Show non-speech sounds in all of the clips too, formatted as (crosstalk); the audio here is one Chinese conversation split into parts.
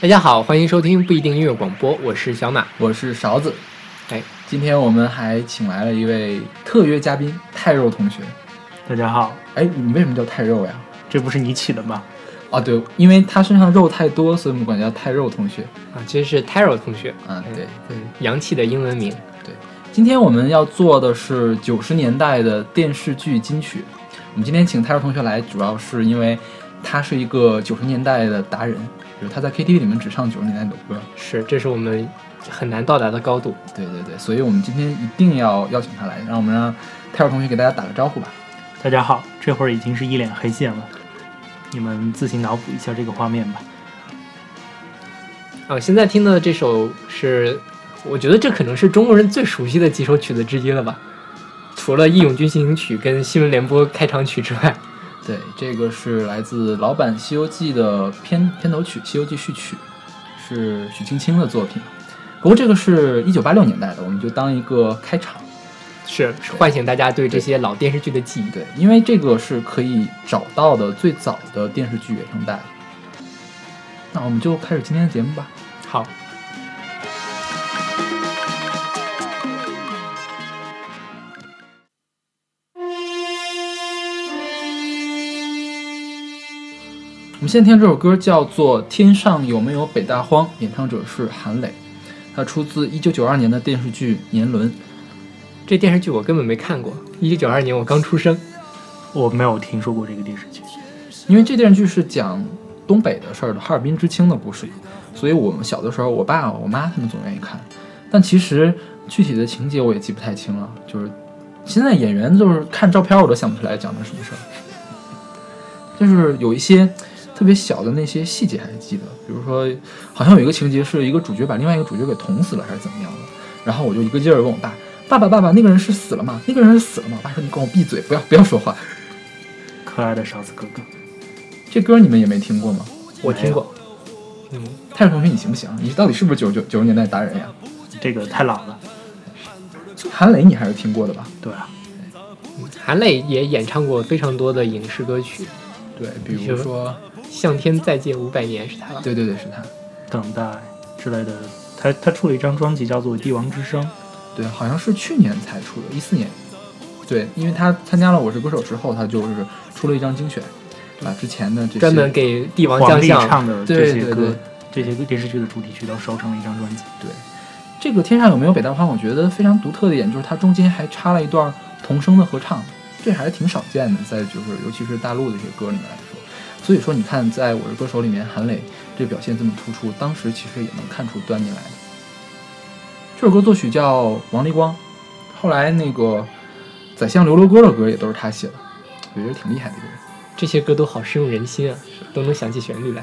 大家好，欢迎收听不一定音乐广播，我是小马。我是勺子。哎，今天我们还请来了一位特约嘉宾泰肉同学。大家好，哎，你为什么叫泰肉呀？这不是你起的吗？哦，对，因为他身上肉太多，所以我们管他叫泰肉同学。啊，其实是 Taro 同学。啊，对，嗯，洋气的英文名。对今天我们要做的是九十年代的电视剧金曲。我们今天请泰肉同学来，主要是因为他是一个九十年代的达人，就是他在 KTV 里面只唱九十年代的歌。是，这是我们很难到达的高度。对对对，所以我们今天一定要邀请他来，让我们让泰尔同学给大家打个招呼吧。大家好，这会儿已经是一脸黑线了，你们自行脑补一下这个画面吧。啊，现在听的这首是，我觉得这可能是中国人最熟悉的几首曲子之一了吧，除了《义勇军进行曲》跟《新闻联播》开场曲之外。对，这个是来自老版《西游记》的片片头曲《西游记序曲》，是许青青的作品。不过这个是一九八六年代的，我们就当一个开场。是唤醒大家对这些老电视剧的记忆。对，因为这个是可以找到的最早的电视剧原声带。那我们就开始今天的节目吧。好，们现在听这首歌叫做《天上有没有北大荒》，演唱者是韩磊，它出自一九九二年的电视剧《年轮》。这电视剧我根本没看过。一九九二年我刚出生。我没有听说过这个电视剧。因为这电视剧是讲东北的事儿的，哈尔滨知青的故事，所以我们小的时候，我爸我妈他们总愿意看。但其实具体的情节我也记不太清了，就是现在演员就是看照片我都想不起来讲的什么事儿，就是有一些特别小的那些细节还是记得，比如说好像有一个情节是一个主角把另外一个主角给捅死了还是怎么样的，然后我就一个劲儿问我爸：“爸爸爸爸，那个人是死了吗？那个人是死了吗？”我爸说：“你给我闭嘴，不要不要说话。(laughs) 可爱的勺子哥哥，”这歌你们也没听过吗？我听过。嗯，泰瑞同学，你行不行？你到底是不是九九九十年代达人呀？这个太老了。韩磊你还是听过的吧？对啊，韩磊也演唱过非常多的影视歌曲，对，比如说，《向天再借五百年》是他吧？对对对，是他。等待之类的，他他出了一张专辑叫做《帝王之声》。对，好像是去年才出的，一四年。对，因为他参加了《我是歌手》之后，他就是出了一张精选，把之前的这些专门给帝王将相。唱的这些歌对，这些电视剧的主题曲都收成了一张专辑。对这个天上有没有北大荒？我觉得非常独特的一点就是它中间还插了一段童声的合唱，这还是挺少见的，在就是尤其是大陆的一些歌里面来说。所以说，你看，在我是歌手里面，韩磊这表现这么突出，当时其实也能看出端倪来的。这首歌作曲叫王立光，后来那个《宰相刘罗锅》的歌也都是他写的，我觉得挺厉害的一个人。这些歌都好深入人心啊，都能想起旋律来。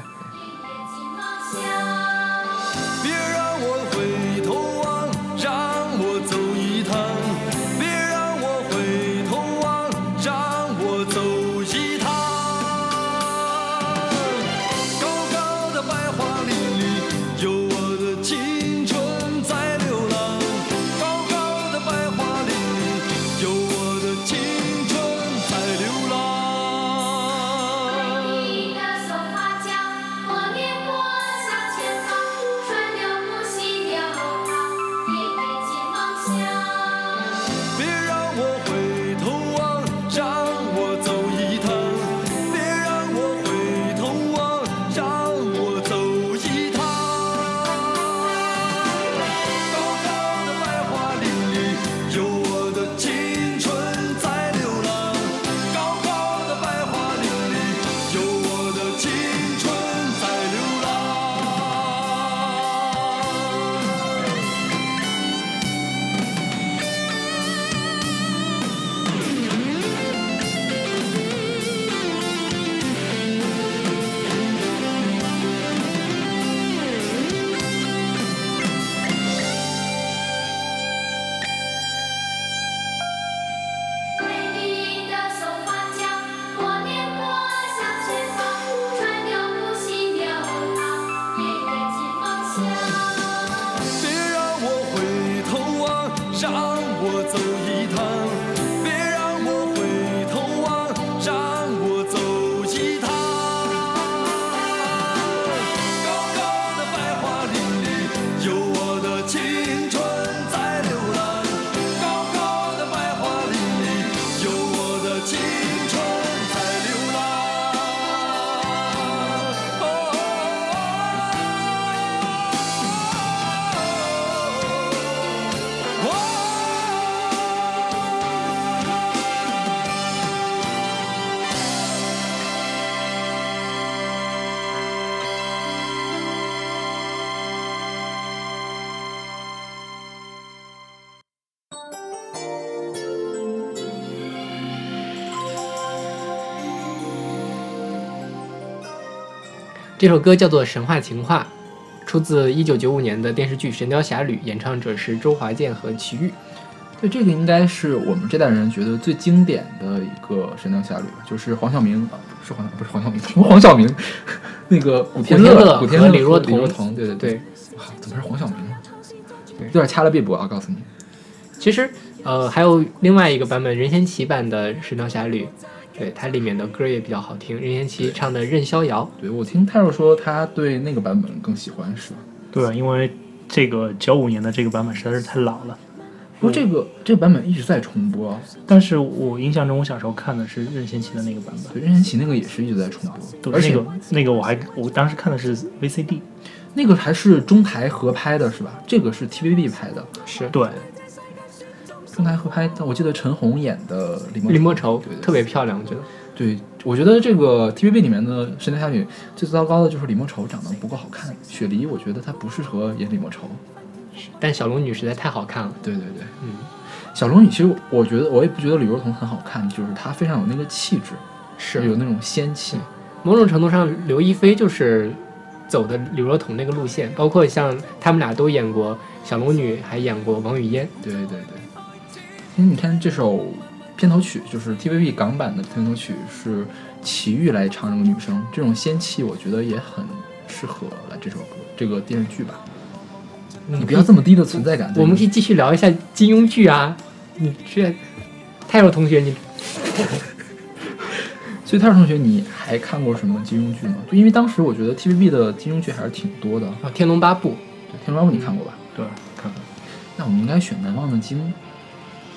这首歌叫做《神话情话》，出自1995年的电视剧《神雕侠侣》，演唱者是周华健和齐豫。对，这个应该是我们这代人觉得最经典的一个《神雕侠侣》，就是黄晓明，啊、不是黄不是黄晓明，什 (laughs) 么黄晓明？那个古天乐古天乐和李若李若彤彤，对对对，哇，怎么是黄晓明呢？有点掐了别播啊！告诉你，其实呃还有另外一个版本任贤齐版的《神雕侠侣》，对它里面的歌也比较好听，任贤齐唱的《任逍遥》。对我听泰若说他对那个版本更喜欢，是吧？对，因为这个九五年的这个版本实在是太老了。不过这个这个版本一直在重播，但是我印象中，我小时候看的是任贤齐的那个版本，对，任贤齐那个也是一直在重播，对，而且那个那个我还我当时看的是 VCD，那个还是中台合拍的，是吧？这个是 TVB 拍的，是对，中台合拍，但我记得陈红演的李莫李莫愁对对特别漂亮，我觉得。对，我觉得这个 TVB 里面的《神雕侠侣》最糟糕的就是李莫愁长得不够好看，雪梨我觉得她不适合演李莫愁。但小龙女实在太好看了，对对对，嗯，小龙女其实我觉得我也不觉得李若彤很好看，就是她非常有那个气质，是有那种仙气。某种程度上，刘亦菲就是走的李若彤那个路线，包括像他们俩都演过小龙女，还演过王语嫣。对对对。其实你看这首片头曲，就是 TVB 港版的片头曲，是齐豫来唱这个女生，这种仙气我觉得也很适合来这首歌这个电视剧吧。你不要这么低的存在感。我们可以继续聊一下金庸剧啊，你这泰若同学，你 (laughs) 所以泰尔同学，你还看过什么金庸剧吗？就因为当时我觉得 TVB 的金庸剧还是挺多的。啊，《天龙八部》对，《天龙八部》你看过吧？对，看过。那我们应该选《难忘的经》啊，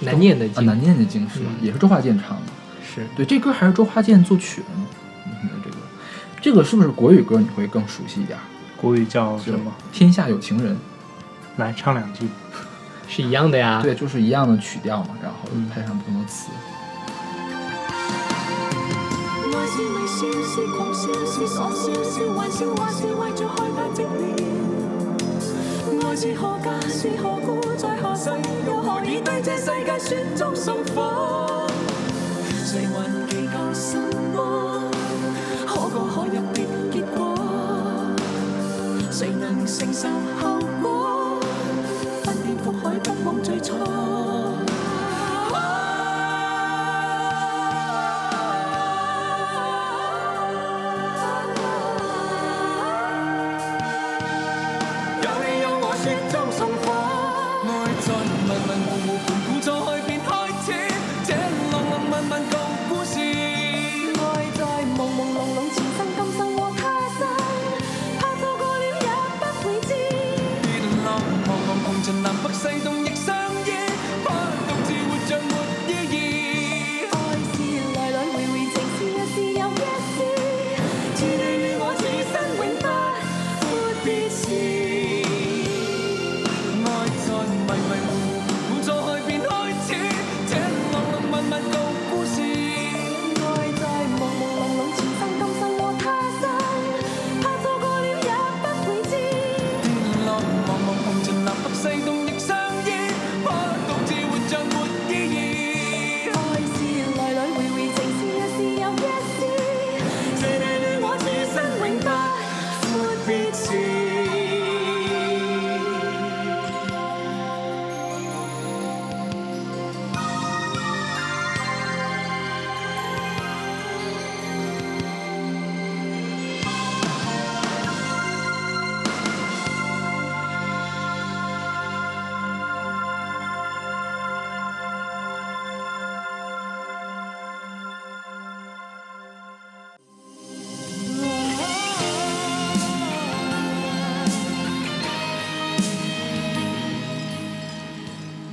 难念的经，难念的经是吧？嗯也是周华健唱的。是对，这歌还是周华健作曲的呢。你听听这个，这个是不是国语歌？你会更熟悉一点？国语叫什么？天下有情人，来唱两句。(laughs) 是一样的呀。对，就是一样的曲调嘛，然后嗯配上不同的词。爱是微笑，是狂笑，是傻笑，是玩笑，還是為着害怕寂寥？愛是何價，是何故，在何世，又何以对这世界雪中送火？谁还祈求什么？Thank you.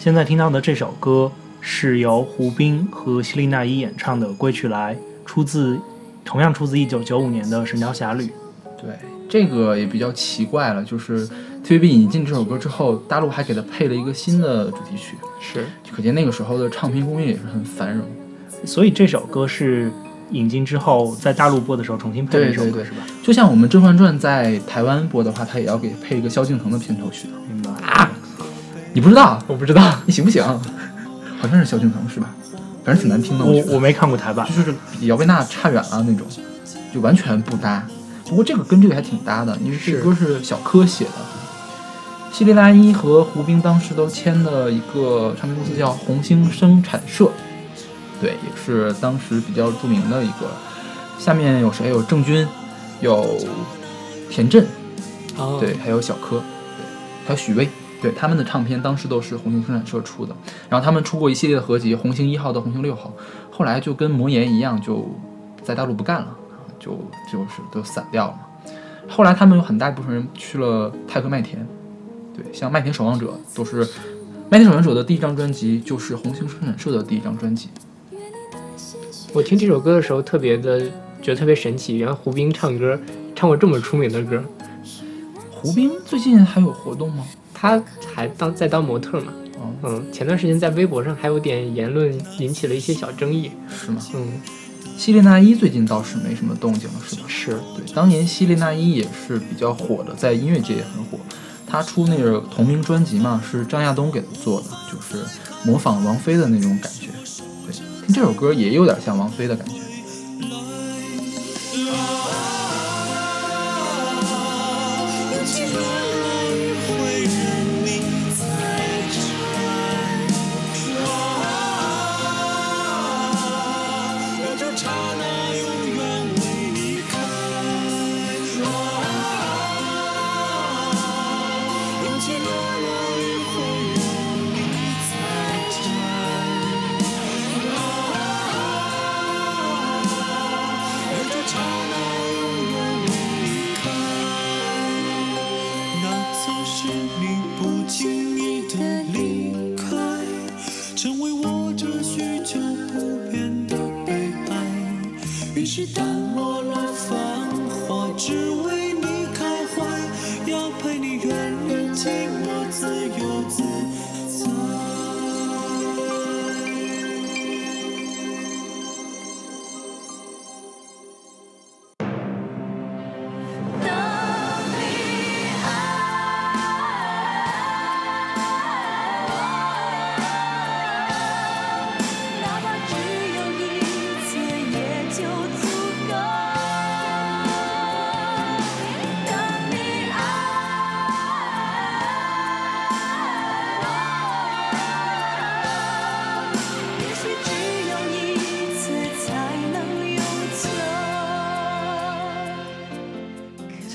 现在听到的这首歌是由胡兵和希利娜依演唱的《归去来》，出自同样出自一九九五年的《神雕侠侣》。对，这个也比较奇怪了，就是 TVB 引进这首歌之后，大陆还给它配了一个新的主题曲，是可见那个时候的唱片工业也是很繁荣。所以这首歌是引进之后在大陆播的时候重新配的一首歌，是吧？就像我们《甄嬛传》在台湾播的话，它也要给配一个萧敬腾的片头曲的。你不知道？我不知道，你行不行？好像是萧敬腾是吧？反正挺难听的，我我没看过台版就，是比姚贝娜差远了那种，就完全不搭。不过这个跟这个还挺搭的，因为这是歌是小柯写的。希利拉伊和胡兵当时都签的一个唱片公司叫红星生产社，对，也是当时比较著名的一个。下面有谁？有郑钧，有田震，哦，对，还有小柯，对，还有许巍，对，他们的唱片当时都是红星生产社出的。然后他们出过一系列的合集，红星一号到红星六号，后来就跟魔岩一样，就在大陆不干了，就就是都散掉了嘛。后来他们有很大一部分人去了泰和麦田，对，像麦田守望者都是麦田守望者的第一张专辑就是红星生产社的第一张专辑。我听这首歌的时候特别的觉得特别神奇，原来胡兵唱歌唱过这么出名的歌，胡兵最近还有活动吗？他还当在当模特嘛。哦，嗯，前段时间在微博上还有点言论引起了一些小争议。是吗？嗯，希利娜依最近倒是没什么动静了，是吧？是对，当年希利娜依也是比较火的，在音乐界也很火。她出那个同名专辑嘛，是张亚东给她做的，就是模仿王菲的那种感觉。对，听这首歌也有点像王菲的感觉。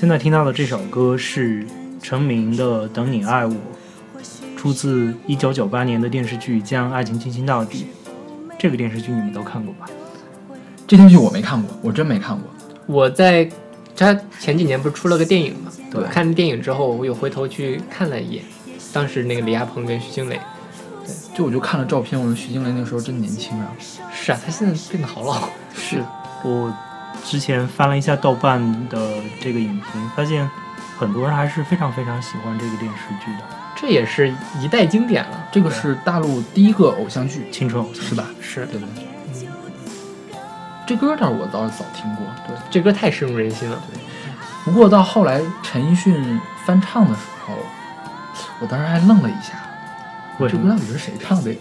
现在听到的这首歌是陈明的《等你爱我》，出自1998年的电视剧《将爱情进行到底》。这个电视剧你们都看过吧？这电视剧我没看过，我真没看过。我在他前几年不是出了个电影嘛？对我看电影之后，我有回头去看了一眼，当时那个李亚鹏跟徐静蕾，对就我就看了照片，我说徐静蕾那个时候真年轻啊。是啊，她现在变得好老。是我之前翻了一下豆瓣的这个影评，发现很多人还是非常非常喜欢这个电视剧的这也是一代经典了。这个是大陆第一个偶像剧，青春偶像是吧？是对不对？嗯这歌倒是我倒是早听过，对。这歌太深入人心了。对不过到后来陈奕迅翻唱的时候，我当时还愣了一下，这歌到底是谁唱的？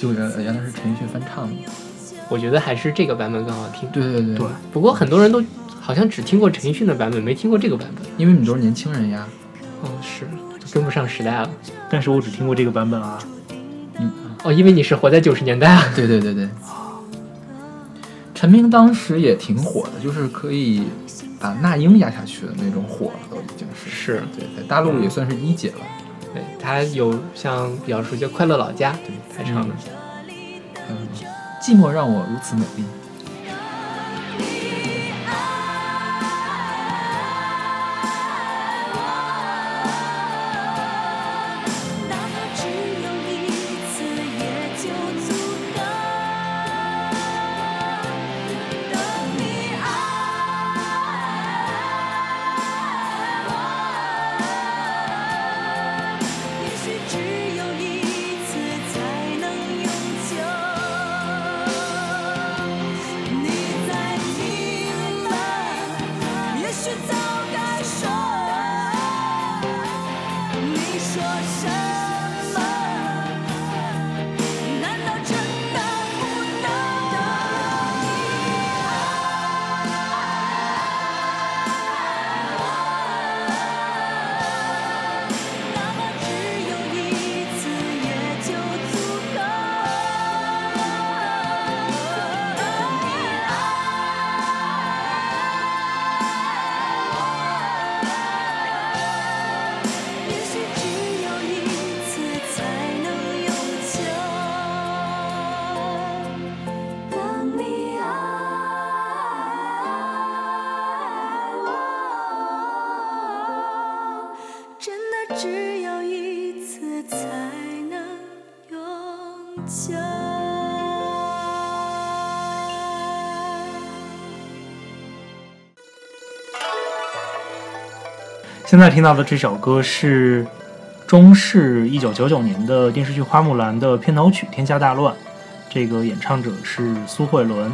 就原原来是陈奕迅翻唱的。我觉得还是这个版本更好听。对对对对，不过很多人都好像只听过陈奕迅的版本，没听过这个版本。因为你们都是年轻人呀。哦，是跟不上时代了。但是我只听过这个版本啊。嗯哦，因为你是活在九十年代啊。对对对对。陈明当时也挺火的，就是可以把那英压下去的那种火了，都已经是。是，对，在大陆也算是一姐了。对他有像比较熟悉的《快乐老家》，对他唱的。还有什么？寂寞让我如此美丽。现在听到的这首歌是中视一九九九年的电视剧《花木兰》的片头曲《天下大乱》，这个演唱者是苏慧伦。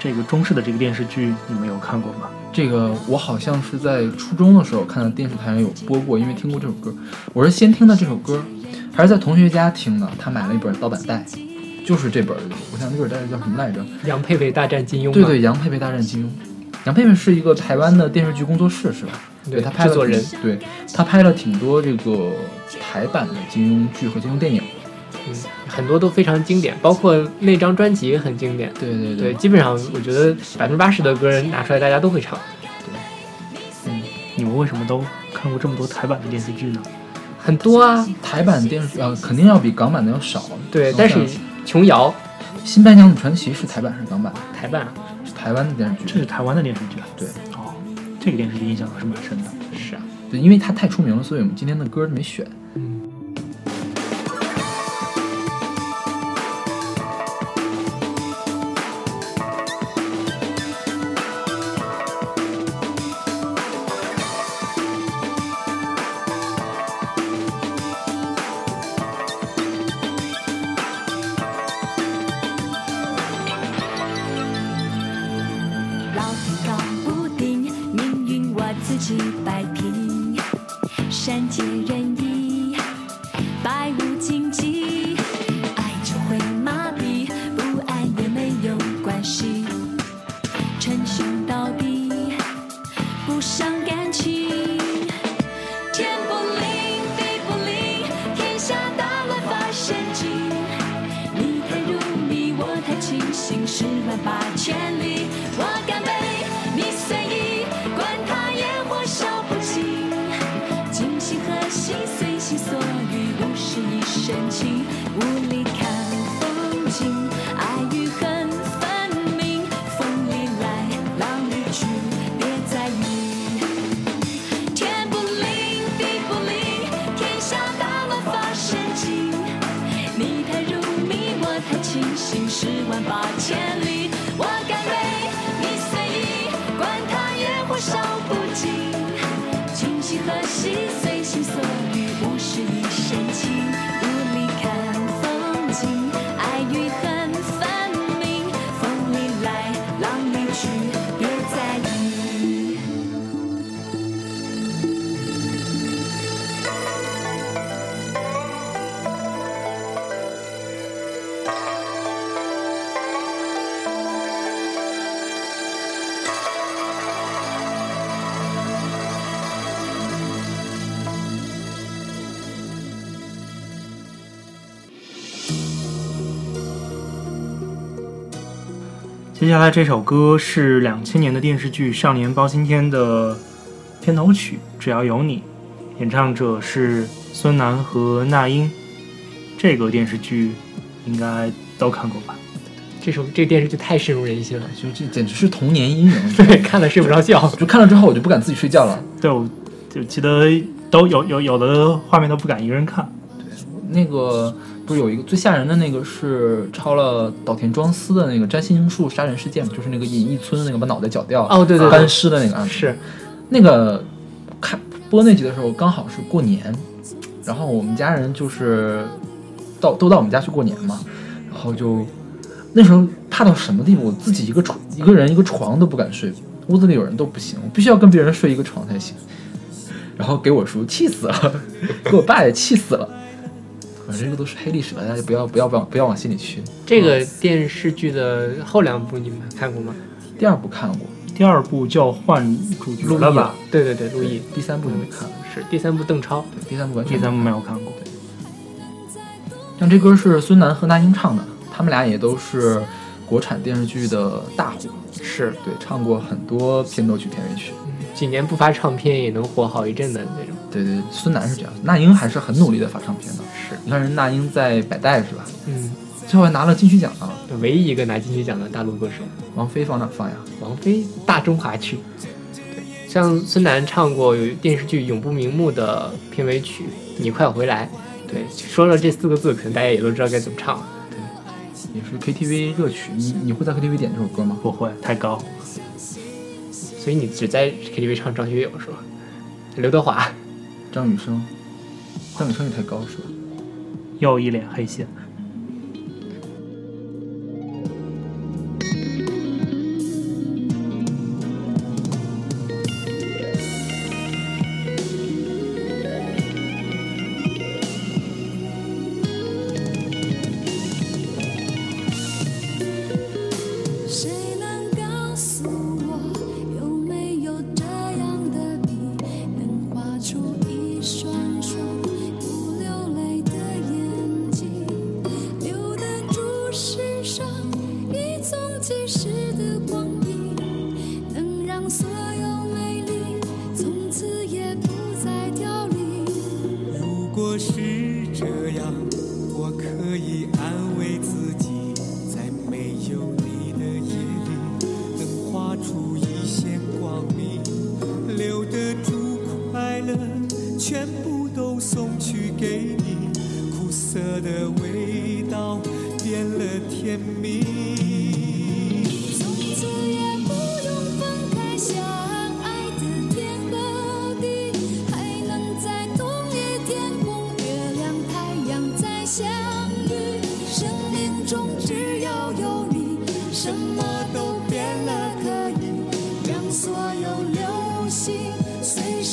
这个中视的这个电视剧你们有看过吗？这个我好像是在初中的时候看到电视台上有播过，因为听过这首歌。我是先听的这首歌，还是在同学家听的。他买了一本盗版带，就是这本，我想那本带叫什么来着？杨佩佩大战金庸，对对，杨佩佩大战金庸。杨佩佩是一个台湾的电视剧工作室，是吧？对他拍了人，对他拍了挺多这个台版的金庸剧和金庸电影。嗯，很多都非常经典，包括那张专辑也很经典。对对对，基本上我觉得百分之八十的歌拿出来大家都会唱。对，嗯你们为什么都看过这么多台版的电视剧呢？很多啊，台版电视剧呃肯定要比港版的要少。对，但是琼瑶《新白娘子传奇》是台版还是港版？台版是台湾的电视剧。这是台湾的电视剧啊。对哦，这个电视剧印象还是蛮深的。是啊，对，因为它太出名了，所以我们今天的歌没选。有接下来这首歌是两千年的电视剧《少年包青天》的片头曲《只要有你》，演唱者是孙楠和那英。这个电视剧应该都看过吧？这首这个电视剧太深入人心了，就这简直是童年阴影。对，看了睡不着觉。就看了之后，我就不敢自己睡觉了。对，我就记得都有有有的画面都不敢一个人看。对那个不是有一个最吓人的那个是抄了岛田庄司的那个占星术杀人事件吗？就是那个隐逸村那个把脑袋绞掉，哦对对对干尸的那个案子。是，那个看播那集的时候刚好是过年，然后我们家人就是到都到我们家去过年嘛，然后就那时候怕到什么地步，我自己一个床一个人一个床都不敢睡，屋子里有人都不行，我必须要跟别人睡一个床才行。然后给我叔气死了，(laughs) 给我爸也气死了。反正这个都是黑历史了，大家就不要不要不要不要往心里去。这个电视剧的后两部你们看过吗？第二部看过，第二部叫换主角了吧？对对对，陆毅第三部就没看，是第三部邓超，对，第三部完全第三部看没有看过。像这歌是孙楠和那英唱的，他们俩也都是国产电视剧的大火，是对，唱过很多片头曲、片尾曲。几年不发唱片也能火好一阵的那种。对对，孙楠是这样，那英还是很努力的发唱片的。是，你看人那英在百代是吧？嗯，最后还拿了金曲奖呢。唯一一个拿金曲奖的大陆歌手，王菲放哪放呀？王菲《大中华区》。对，像孙楠唱过有电视剧《永不瞑目》的片尾曲《你快回来》。对，说了这四个字，可能大家也都知道该怎么唱了。也是 KTV 热曲。你你会在 KTV 点这首歌吗？不会太高。所以你只在 KTV 唱张学友是吧？刘德华，张雨生，张雨生也太高是吧？又一脸黑线。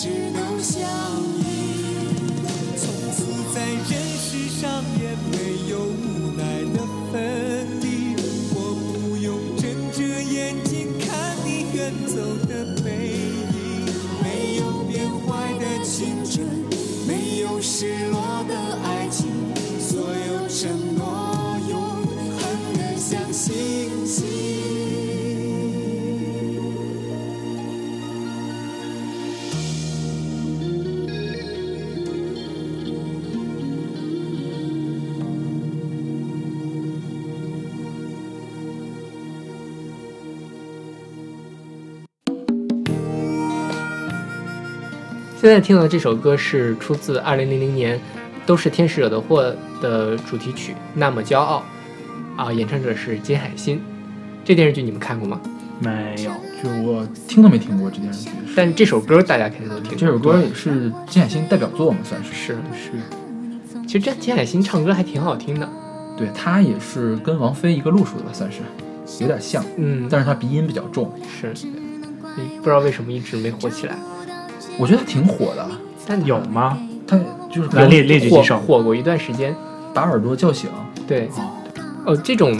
只能想现在听到这首歌是出自2000年《都是天使惹的祸》的主题曲《那么骄傲》，啊，演唱者是金海心。这电视剧你们看过吗？没有，就我听都没听过这电视剧。但这首歌大家肯定都听过。这首歌也是金海心代表作嘛，算是。是是，其实这金海心唱歌还挺好听的。对他也是跟王菲一个路数的吧，算是有点像，嗯，但是他鼻音比较重。是，不知道为什么一直没火起来。我觉得他挺火的，但有吗？他就是来列列举火几首。火过一段时间。把耳朵叫醒。对，哦，哦，这种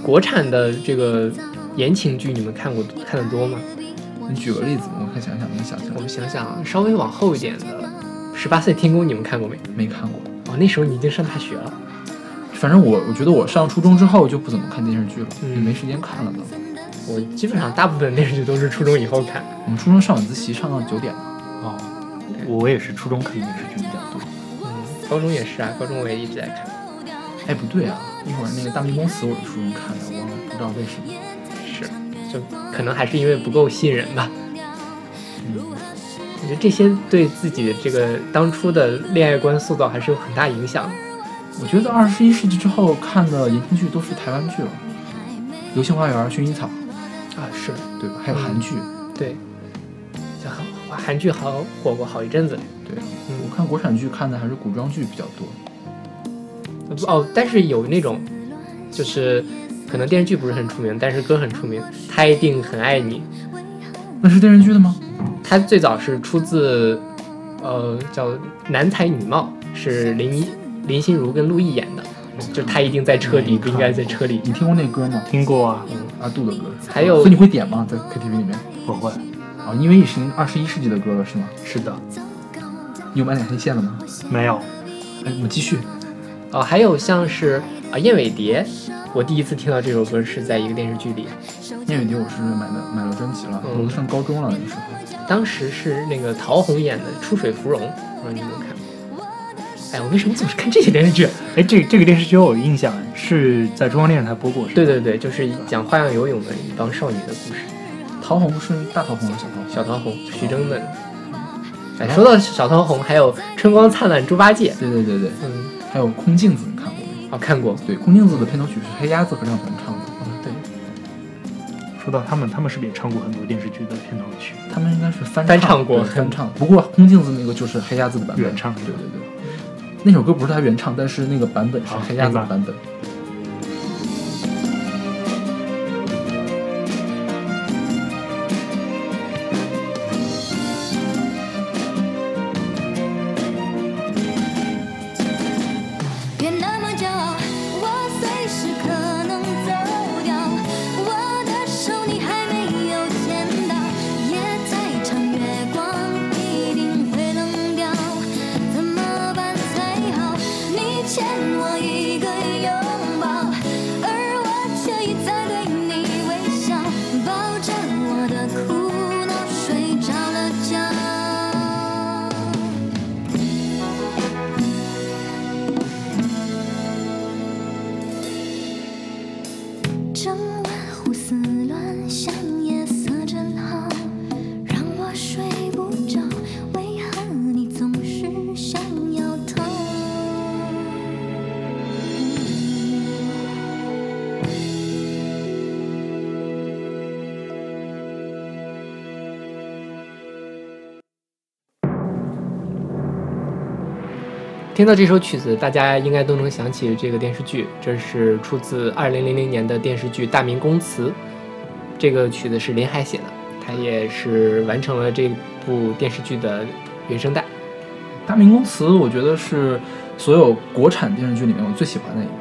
国产的这个言情剧，你们看过看的多吗？你举个例子，我看想想能想起来我们。想想啊，稍微往后一点的《十八岁天宫》，你们看过没？没看过，哦，那时候你已经上大学了。反正我我觉得我上初中之后就不怎么看电视剧了，嗯也没时间看了都。我基本上大部分电视剧都是初中以后看。我们初中上晚自习上到九点呢。哦，我也是初中看电视剧比较多。嗯，高中也是啊，高中我也一直在看。哎，不对啊，一会儿那个《大明宫词》我是初中看的，我不知道为什么。是，就可能还是因为不够吸引人吧。嗯，我觉得这些对自己的这个当初的恋爱观塑造还是有很大影响的。我觉得二十一世纪之后看的言情剧都是台湾剧了，《流星花园》《薰衣草啊，是，》对吧？还有韩剧。对，像韩韩剧好火过好一阵子。对，嗯我看国产剧看的还是古装剧比较多。哦，但是有那种，就是可能电视剧不是很出名，但是歌很出名。他一定很爱你。那是电视剧的吗？它最早是出自，呃，叫《男才女貌》，是林一林心如跟陆毅演的。就他一定在车里，不应该在车里。你听过那歌吗？听过啊，阿杜的歌。还有所以你会点吗？在 KTV 里面？不会。啊，因为已经二十一世纪的歌了，是吗？是的，你有买两黑线了吗？没有。哎，我们继续。哦，还有像是啊燕尾蝶，我第一次听到这首歌是在一个电视剧里，燕尾蝶我是买的买了专辑了，嗯我都上高中了那个时候。当时是那个陶虹演的《出水芙蓉》，不知道你有没有看过？哎，我为什么总是看这些电视剧？哎，这这个电视剧我有印象，是在中央电视台播过，对对对，就是讲花样游泳的一帮少女的故事。桃红是大桃红还是小桃红？小桃红，徐峥的。哎，说到小桃红，还有《春光灿烂猪八戒》。对对对对，嗯，还有空镜子，你看过没？哦，看过，对，空镜子的片头曲是黑鸭子和亮鹏唱的，对，说到他们，他们是不是也唱过很多电视剧的片头曲？他们应该是翻翻唱过翻唱。不过空镜子那个就是黑鸭子的版本，原唱对对对，那首歌不是他原唱，但是那个版本是好黑鸭子的版本。听到这首曲子，大家应该都能想起这个电视剧，这是出自2000年的电视剧《大明宫词》。这个曲子是林海写的，他也是完成了这部电视剧的原声带。大明宫词，我觉得是所有国产电视剧里面我最喜欢的一个，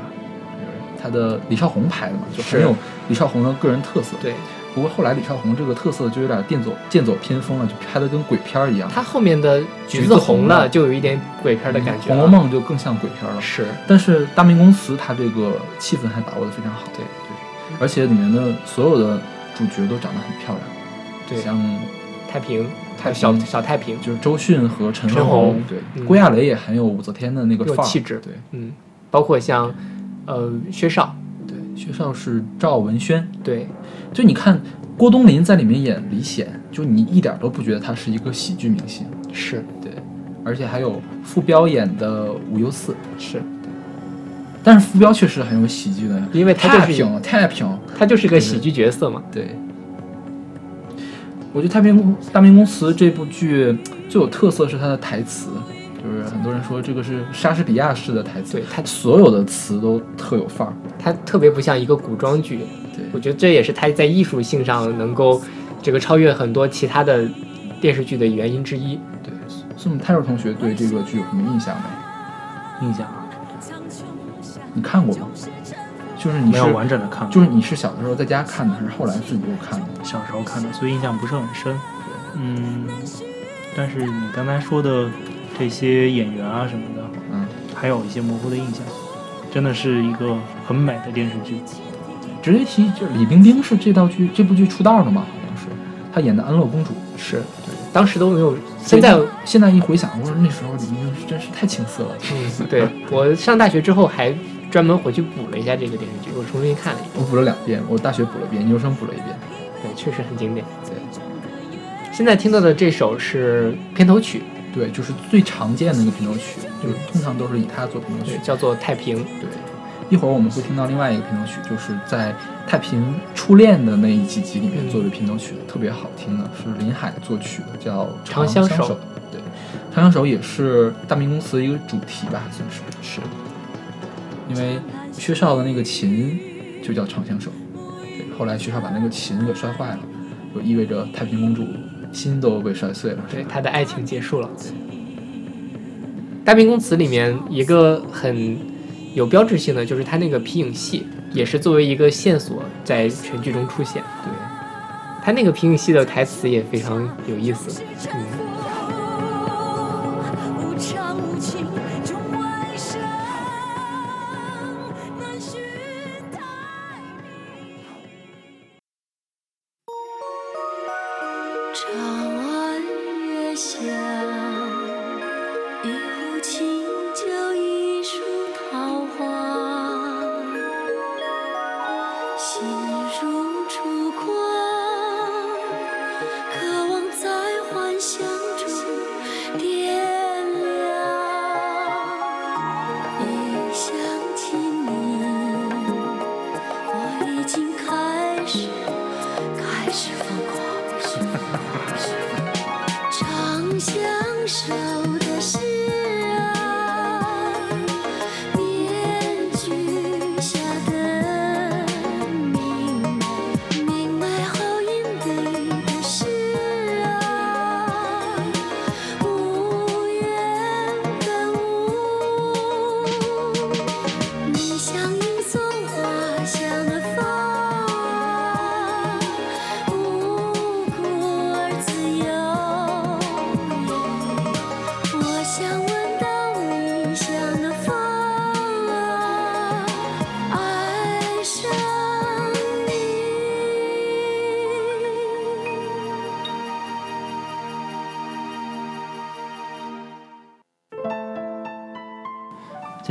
就是他的李少红拍的嘛，就很有李少红的个人特色。对不过后来李少红这个特色就有点剑走剑走偏锋了，就拍的跟鬼片儿一样。他后面的橘橘子子红红了了，就有一点鬼片的感觉。红楼梦》就更像鬼片了。是但是《大明宫词》它这个气氛还把握的非常好。对对，而且里面的所有的主角都长得很漂亮，对像太平，太平小小太平，就是周迅和陈陈红对，嗯郭亚蕾也很有武则天的那个范儿气质对嗯，包括像呃薛少，对，薛少是赵文轩，对。就你看郭冬临在里面演李显，就你一点都不觉得他是一个喜剧明星，是。对，而且还有傅彪演的武攸四，是，但是傅彪确实很有喜剧的，因为他就是太平太平，他就是个喜剧角色嘛。对。我觉得《太平公大明宫词》这部剧最有特色是它的台词，多人说这个是莎士比亚式的台词，对他所有的词都特有范儿。它特别不像一个古装剧，对我觉得这也是它在艺术性上能够这个超越很多其他的电视剧的原因之一。对，所以我们泰若同学对这个剧有什么印象没？印象啊你看过吗？就是你是没有完整的看过，就是你是小的时候在家看的，还是后来自己又看的？小时候看的，所以印象不是很深。嗯，但是你刚才说的这些演员啊什么的，嗯，还有一些模糊的印象。真的是一个很美的电视剧。直接提就是李冰冰是这道剧这部剧出道的嘛？好像是她演的安乐公主。是对，当时都没有，现在现在一回想，我说那时候李冰冰是真是太青涩了。(laughs) 嗯，对 (laughs) 我上大学之后还专门回去补了一下这个电视剧，我重新看了一遍，我补了两遍，我大学补了一遍，研究生补了一遍。对，确实很经典。对现在听到的这首是片头曲，对，就是最常见的一个片头曲，就是通常都是以它做片头曲，。叫做《太平》。对，一会儿我们会听到另外一个片头曲，就是在太平初恋的那一几集里面嗯做的片头曲，特别好听的，是林海作曲的，叫《长相相守对，《长相守》也是大明宫词的一个主题吧，算是。是，因为薛少的那个琴就叫长相守，对，后来薛少把那个琴给摔坏了，就意味着太平公主心都被摔碎了。对，他的爱情结束了。大明宫词里面一个很有标志性的就是他那个皮影戏，也是作为一个线索在全剧中出现。对，他那个皮影戏的台词也非常有意思。嗯，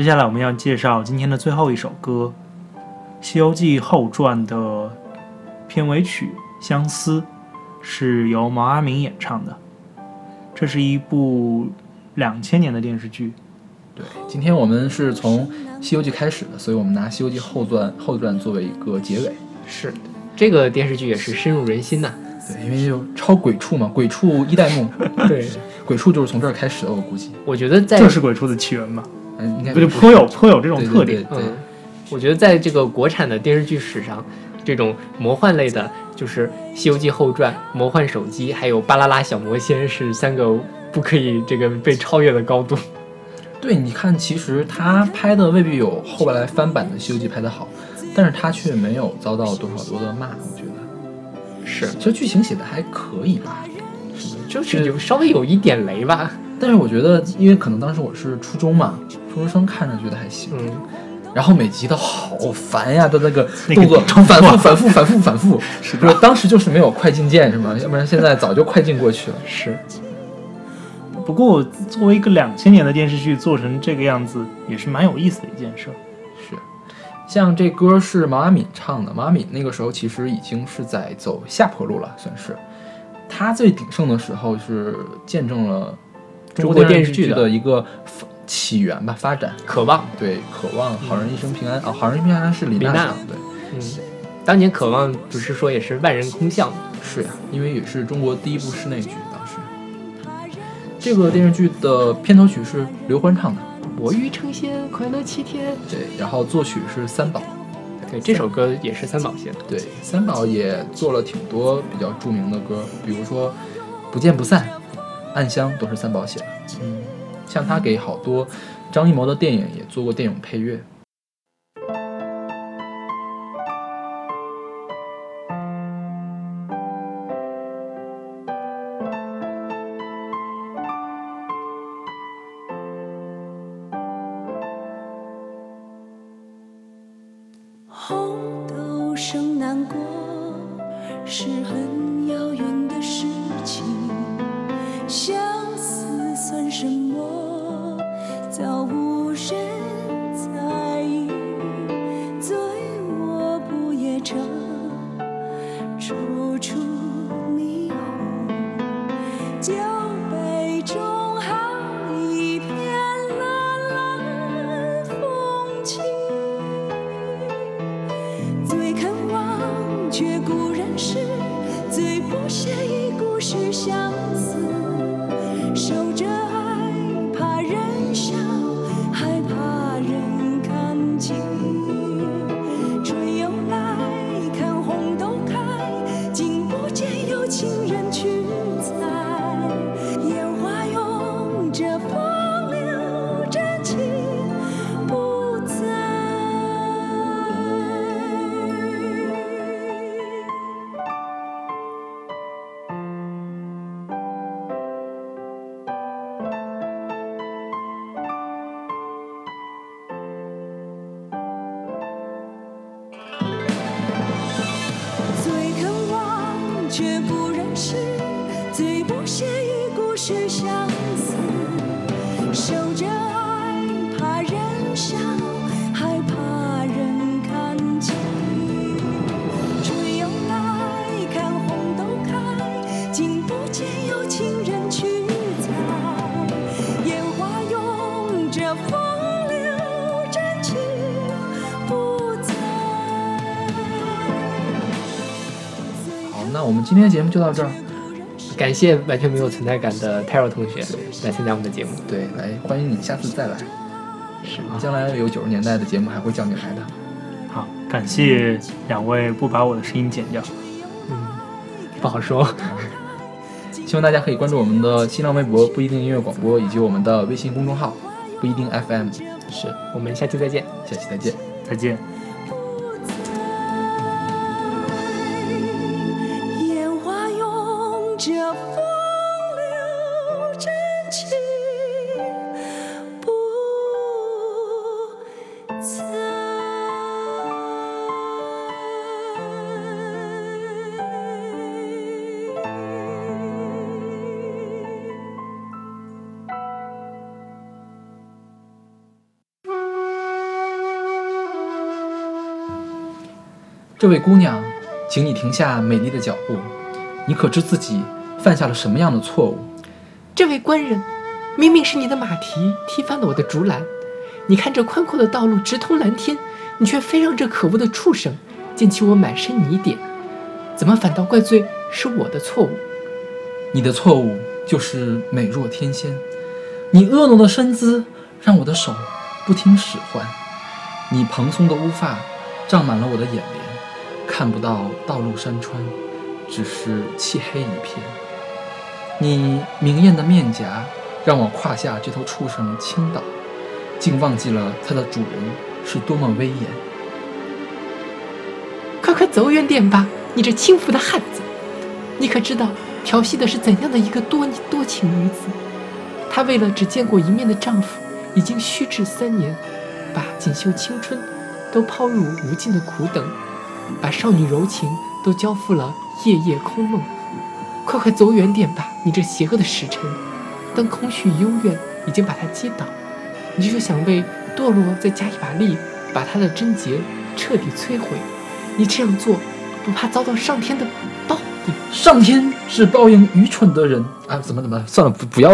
接下来我们要介绍今天的最后一首歌，《西游记后传》的片尾曲《相思》，是由毛阿敏演唱的。这是一部两千年的电视剧，对，今天我们是从《西游记》开始的，所以我们拿《西游记后传》后传作为一个结尾。是这个电视剧也是深入人心呐、对，因为就超鬼畜嘛，鬼畜一代目，(laughs) 对，(laughs) 鬼畜就是从这儿开始的，我估计。我觉得在这是鬼畜的起源吧？嗯，应该不就颇有颇有这种特点。对对对嗯，我觉得在这个国产的电视剧史上，这种魔幻类的，就是《西游记后传》《魔幻手机》还有《巴啦啦小魔仙》是三个不可以这个被超越的高度。对，你看，其实他拍的未必有后来翻版的《西游记》拍的好，但是他却没有遭到多少多的骂，我觉得。是，其实剧情写的还可以吧，就是有稍微有一点雷吧。但是我觉得，因为可能当时我是初中嘛，初中生看着觉得还行。嗯，然后每集都好烦呀，的那个动作重复反复、反复、反复、反复。(laughs) 是不是当时就是没有快进键是吗？要不然现在早就快进过去了。(laughs) 是，不过作为一个两千年的电视剧做成这个样子，也是蛮有意思的一件事儿。是，像这歌是毛阿敏唱的，毛阿敏那个时候其实已经是在走下坡路了，算是。她最鼎盛的时候是见证了中国电视剧的的一个起源吧，发展。渴望。对，渴望好人一生平安啊、好人一生平安是李李娜娜唱的，对。嗯，当年渴望不是说也是万人空巷。是呀，因为也是中国第一部室内剧，当时。这个电视剧的片头曲是刘欢唱的，我欲成仙，快乐七天。对，然后作曲是三宝，对，这首歌也是三宝写的。对，三宝也做了挺多比较著名的歌，比如说《不见不散》《暗香》都是三宝写的。嗯，像他给好多张艺谋的电影也做过电影配乐。却故人是最不屑一顾是相我们今天的节目就到这儿。感谢完全没有存在感的 Taro 同学来参加我们的节目。对，来欢迎你下次再来。是将来有九十年代的节目还会叫你来的。好，感谢两位不把我的声音剪掉。嗯，不好说。(laughs) 希望大家可以关注我们的新浪微博不一定音乐广播，以及我们的微信公众号不一定 FM。是我们下期再见。下期再见。再见。这位姑娘，请你停下美丽的脚步。你可知自己犯下了什么样的错误？这位官人，明明是你的马蹄踢翻了我的竹篮。你看这宽阔的道路直通蓝天，你却非让这可恶的畜生溅起我满身泥点，怎么反倒怪罪是我的错误？你的错误就是美若天仙。你婀娜的身姿让我的手不听使唤，你蓬松的乌发胀满了我的眼帘，看不到道路山川，只是漆黑一片。你明艳的面颊让我胯下这头畜生倾倒，竟忘记了它的主人是多么威严。快快走远点吧，你这轻浮的汉子！你可知道调戏的是怎样的一个多多情女子？她为了只见过一面的丈夫，已经虚掷三年，把锦绣青春都抛入无尽的苦等，把少女柔情都交付了夜夜空梦。快快走远点吧，你这邪恶的使臣！当空虚与幽怨已经把她击倒，你就想为堕落再加一把力，把她的贞洁彻底摧毁。你这样做，不怕遭到上天的报应？上天是报应愚蠢的人啊！怎么怎么？算了，不不要